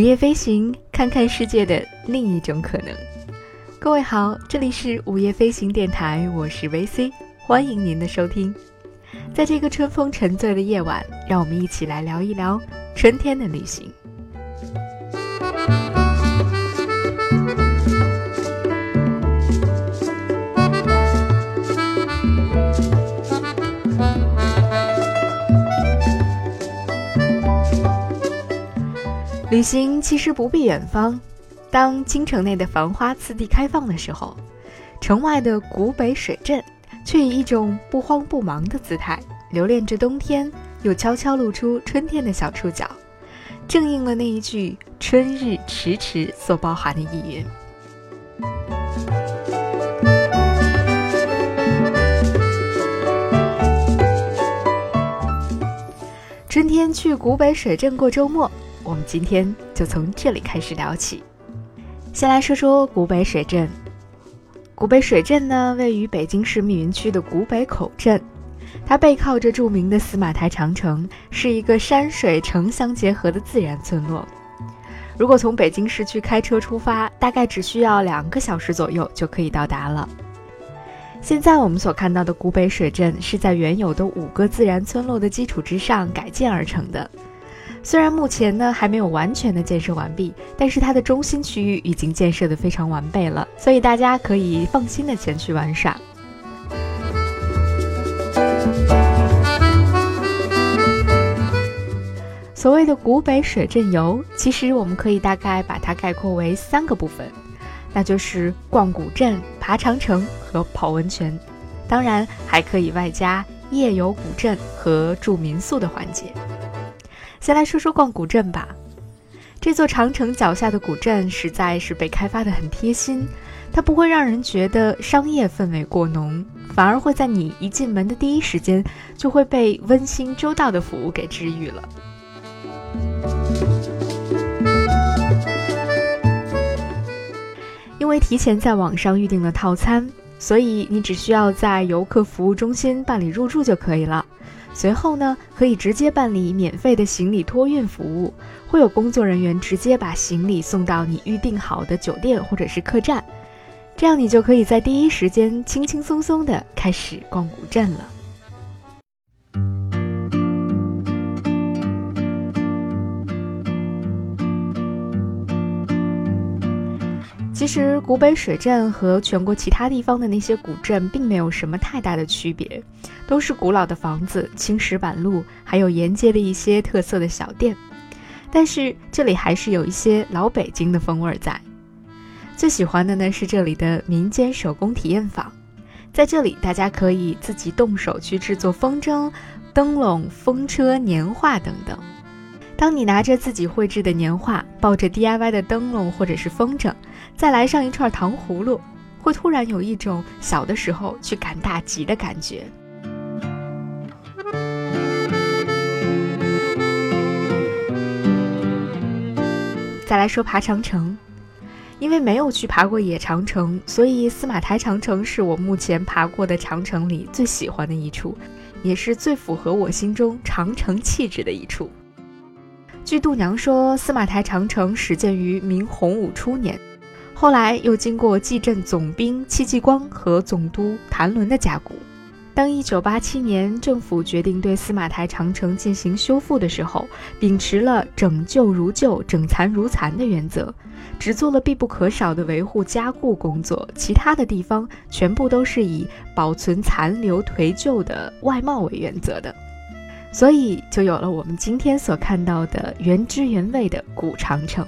午夜飞行，看看世界的另一种可能。各位好，这里是午夜飞行电台，我是 VC，欢迎您的收听。在这个春风沉醉的夜晚，让我们一起来聊一聊春天的旅行。旅行其实不必远方，当京城内的繁花次第开放的时候，城外的古北水镇却以一种不慌不忙的姿态，留恋着冬天，又悄悄露出春天的小触角，正应了那一句“春日迟迟”所包含的意蕴。春天去古北水镇过周末。我们今天就从这里开始聊起。先来说说古北水镇。古北水镇呢，位于北京市密云区的古北口镇，它背靠着著名的司马台长城，是一个山水城乡结合的自然村落。如果从北京市区开车出发，大概只需要两个小时左右就可以到达了。现在我们所看到的古北水镇，是在原有的五个自然村落的基础之上改建而成的。虽然目前呢还没有完全的建设完毕，但是它的中心区域已经建设的非常完备了，所以大家可以放心的前去玩耍。所谓的古北水镇游，其实我们可以大概把它概括为三个部分，那就是逛古镇、爬长城和泡温泉，当然还可以外加夜游古镇和住民宿的环节。先来说说逛古镇吧。这座长城脚下的古镇实在是被开发的很贴心，它不会让人觉得商业氛围过浓，反而会在你一进门的第一时间就会被温馨周到的服务给治愈了。因为提前在网上预订了套餐，所以你只需要在游客服务中心办理入住就可以了。随后呢，可以直接办理免费的行李托运服务，会有工作人员直接把行李送到你预定好的酒店或者是客栈，这样你就可以在第一时间轻轻松松的开始逛古镇了。其实古北水镇和全国其他地方的那些古镇并没有什么太大的区别，都是古老的房子、青石板路，还有沿街的一些特色的小店。但是这里还是有一些老北京的风味在。最喜欢的呢是这里的民间手工体验坊，在这里大家可以自己动手去制作风筝、灯笼、风车、年画等等。当你拿着自己绘制的年画，抱着 DIY 的灯笼或者是风筝，再来上一串糖葫芦，会突然有一种小的时候去赶大集的感觉。再来说爬长城，因为没有去爬过野长城，所以司马台长城是我目前爬过的长城里最喜欢的一处，也是最符合我心中长城气质的一处。据度娘说，司马台长城始建于明洪武初年，后来又经过蓟镇总兵戚继光和总督谭纶的加固。当1987年政府决定对司马台长城进行修复的时候，秉持了整旧如旧、整残如残的原则，只做了必不可少的维护加固工作，其他的地方全部都是以保存残留颓旧的外貌为原则的。所以就有了我们今天所看到的原汁原味的古长城。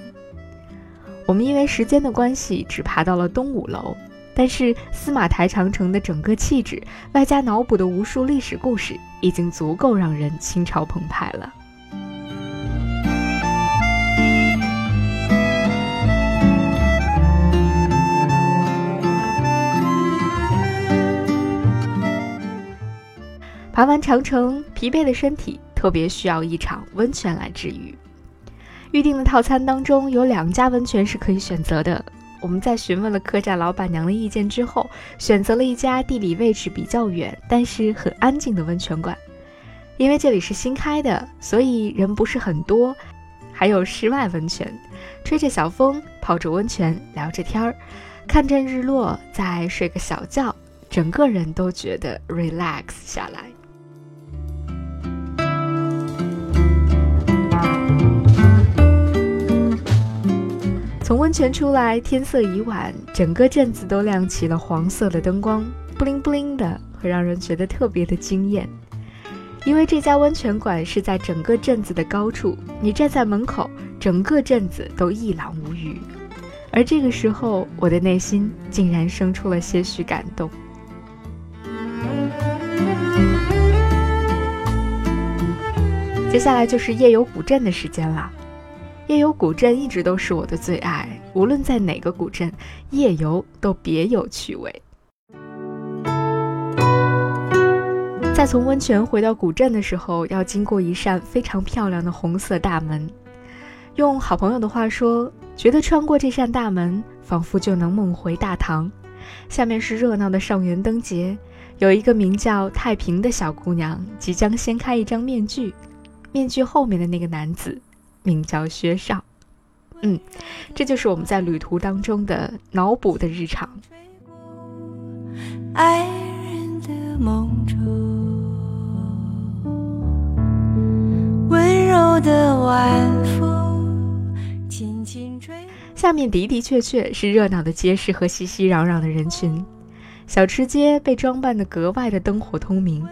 我们因为时间的关系，只爬到了东五楼，但是司马台长城的整个气质，外加脑补的无数历史故事，已经足够让人心潮澎湃了。爬完长城，疲惫的身体特别需要一场温泉来治愈。预定的套餐当中有两家温泉是可以选择的。我们在询问了客栈老板娘的意见之后，选择了一家地理位置比较远，但是很安静的温泉馆。因为这里是新开的，所以人不是很多，还有室外温泉，吹着小风，泡着温泉，聊着天儿，看着日落，再睡个小觉，整个人都觉得 relax 下来。从温泉出来，天色已晚，整个镇子都亮起了黄色的灯光，布灵布灵的，会让人觉得特别的惊艳。因为这家温泉馆是在整个镇子的高处，你站在门口，整个镇子都一览无余。而这个时候，我的内心竟然生出了些许感动。接下来就是夜游古镇的时间了。夜游古镇一直都是我的最爱，无论在哪个古镇，夜游都别有趣味。在从温泉回到古镇的时候，要经过一扇非常漂亮的红色大门。用好朋友的话说，觉得穿过这扇大门，仿佛就能梦回大唐。下面是热闹的上元灯节，有一个名叫太平的小姑娘即将掀开一张面具，面具后面的那个男子。名叫薛少，嗯，这就是我们在旅途当中的脑补的日常。下面的的确确是热闹的街市和熙熙攘攘的人群，小吃街被装扮的格外的灯火通明，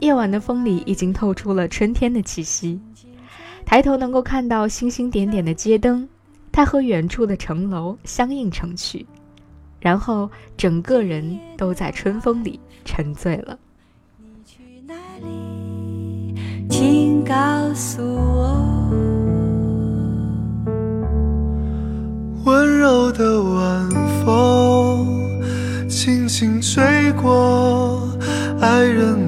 夜晚的风里已经透出了春天的气息。抬头能够看到星星点点的街灯，它和远处的城楼相映成趣，然后整个人都在春风里沉醉了。你去哪里？请告诉我。温柔的晚风轻轻吹过爱人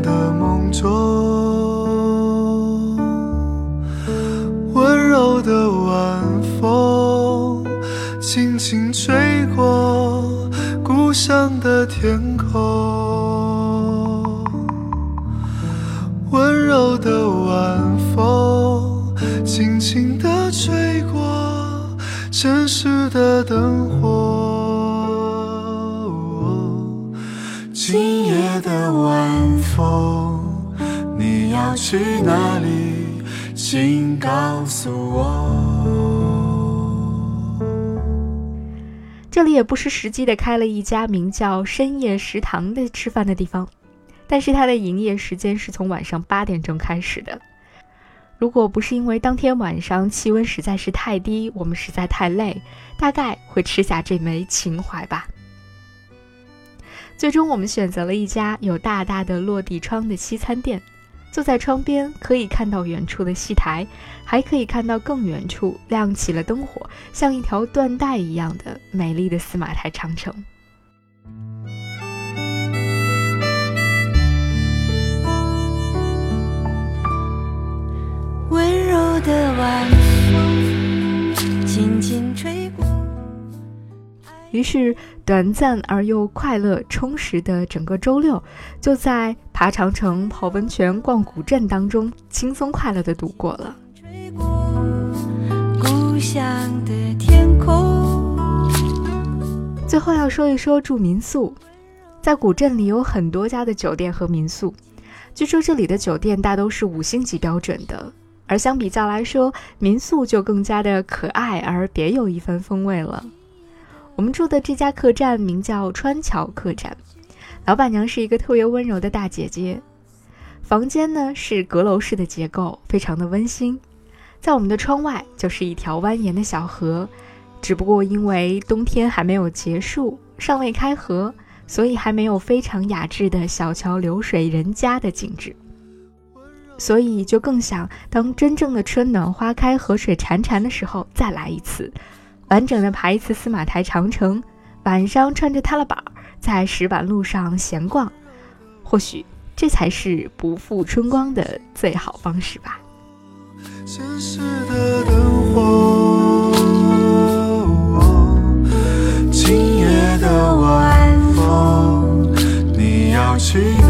的晚风轻轻地吹过城市的灯火。今夜的晚风，你要去哪里？请告诉我。这里也不失时机的开了一家名叫深夜食堂的吃饭的地方，但是它的营业时间是从晚上八点钟开始的。如果不是因为当天晚上气温实在是太低，我们实在太累，大概会吃下这枚情怀吧。最终，我们选择了一家有大大的落地窗的西餐店。坐在窗边，可以看到远处的戏台，还可以看到更远处亮起了灯火，像一条缎带一样的美丽的司马台长城。温柔的晚风轻轻吹过。于是，短暂而又快乐、充实的整个周六，就在爬长城、泡温泉、逛古镇当中，轻松快乐的度过了。故乡的天空最后要说一说住民宿，在古镇里有很多家的酒店和民宿，据说这里的酒店大都是五星级标准的，而相比较来说，民宿就更加的可爱而别有一番风味了。我们住的这家客栈名叫川桥客栈，老板娘是一个特别温柔的大姐姐。房间呢是阁楼式的结构，非常的温馨。在我们的窗外就是一条蜿蜒的小河，只不过因为冬天还没有结束，尚未开河，所以还没有非常雅致的小桥流水人家的景致。所以就更想当真正的春暖花开、河水潺潺的时候再来一次。完整的爬一次司马台长城，晚上穿着踏拉板在石板路上闲逛，或许这才是不负春光的最好方式吧。现实的灯火今夜的晚风，你要去？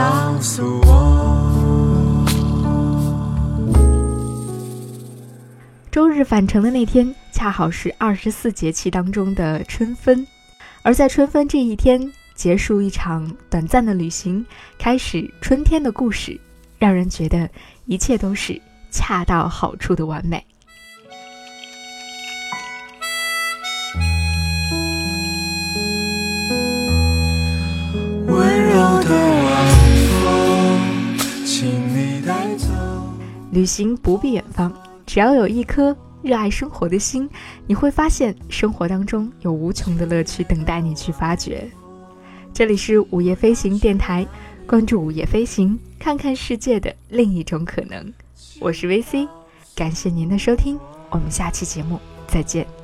告诉我。周日返程的那天，恰好是二十四节气当中的春分，而在春分这一天，结束一场短暂的旅行，开始春天的故事，让人觉得一切都是恰到好处的完美。旅行不必远方，只要有一颗热爱生活的心，你会发现生活当中有无穷的乐趣等待你去发掘。这里是午夜飞行电台，关注午夜飞行，看看世界的另一种可能。我是 VC，感谢您的收听，我们下期节目再见。